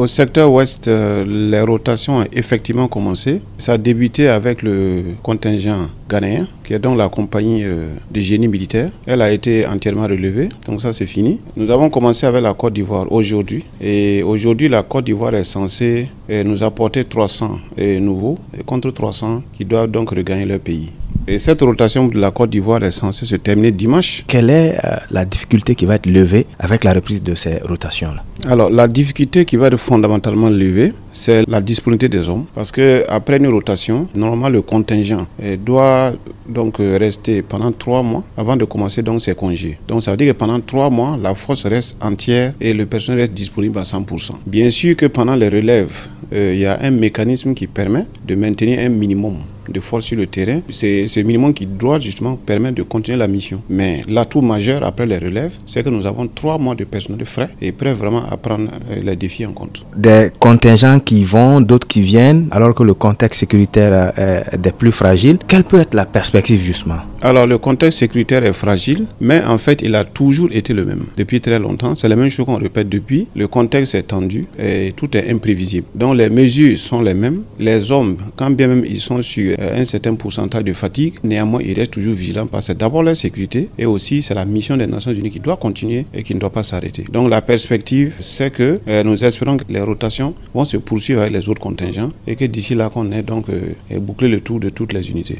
au secteur ouest, euh, les rotations ont effectivement commencé. Ça a débuté avec le contingent ghanéen, qui est donc la compagnie euh, de génie militaire. Elle a été entièrement relevée, donc ça c'est fini. Nous avons commencé avec la Côte d'Ivoire aujourd'hui. Et aujourd'hui, la Côte d'Ivoire est censée euh, nous apporter 300 nouveaux, contre 300 qui doivent donc regagner leur pays. Et cette rotation de la Côte d'Ivoire est censée se terminer dimanche. Quelle est euh, la difficulté qui va être levée avec la reprise de ces rotations-là? Alors, la difficulté qui va être fondamentalement levée, c'est la disponibilité des hommes. Parce qu'après une rotation, normalement, le contingent euh, doit donc euh, rester pendant trois mois avant de commencer donc ses congés. Donc, ça veut dire que pendant trois mois, la force reste entière et le personnel reste disponible à 100%. Bien sûr que pendant les relèves, il y a un mécanisme qui permet de maintenir un minimum de force sur le terrain. C'est ce minimum qui doit justement permettre de continuer la mission. Mais l'atout majeur après les relèves, c'est que nous avons trois mois de personnel de frais et prêts vraiment à prendre euh, les défis en compte. Des contingents qui vont, d'autres qui viennent, alors que le contexte sécuritaire est des plus fragiles. Quelle peut être la perspective justement? Alors le contexte sécuritaire est fragile, mais en fait il a toujours été le même. Depuis très longtemps, c'est la même chose qu'on répète depuis. Le contexte est tendu et tout est imprévisible. Donc les mesures sont les mêmes. Les hommes, quand bien même ils sont sur euh, un certain pourcentage de fatigue. Néanmoins, ils restent toujours vigilants parce que d'abord la sécurité et aussi c'est la mission des Nations Unies qui doit continuer et qui ne doit pas s'arrêter. Donc la perspective, c'est que euh, nous espérons que les rotations vont se poursuivre avec les autres contingents et que d'ici là qu'on ait donc euh, bouclé le tour de toutes les unités.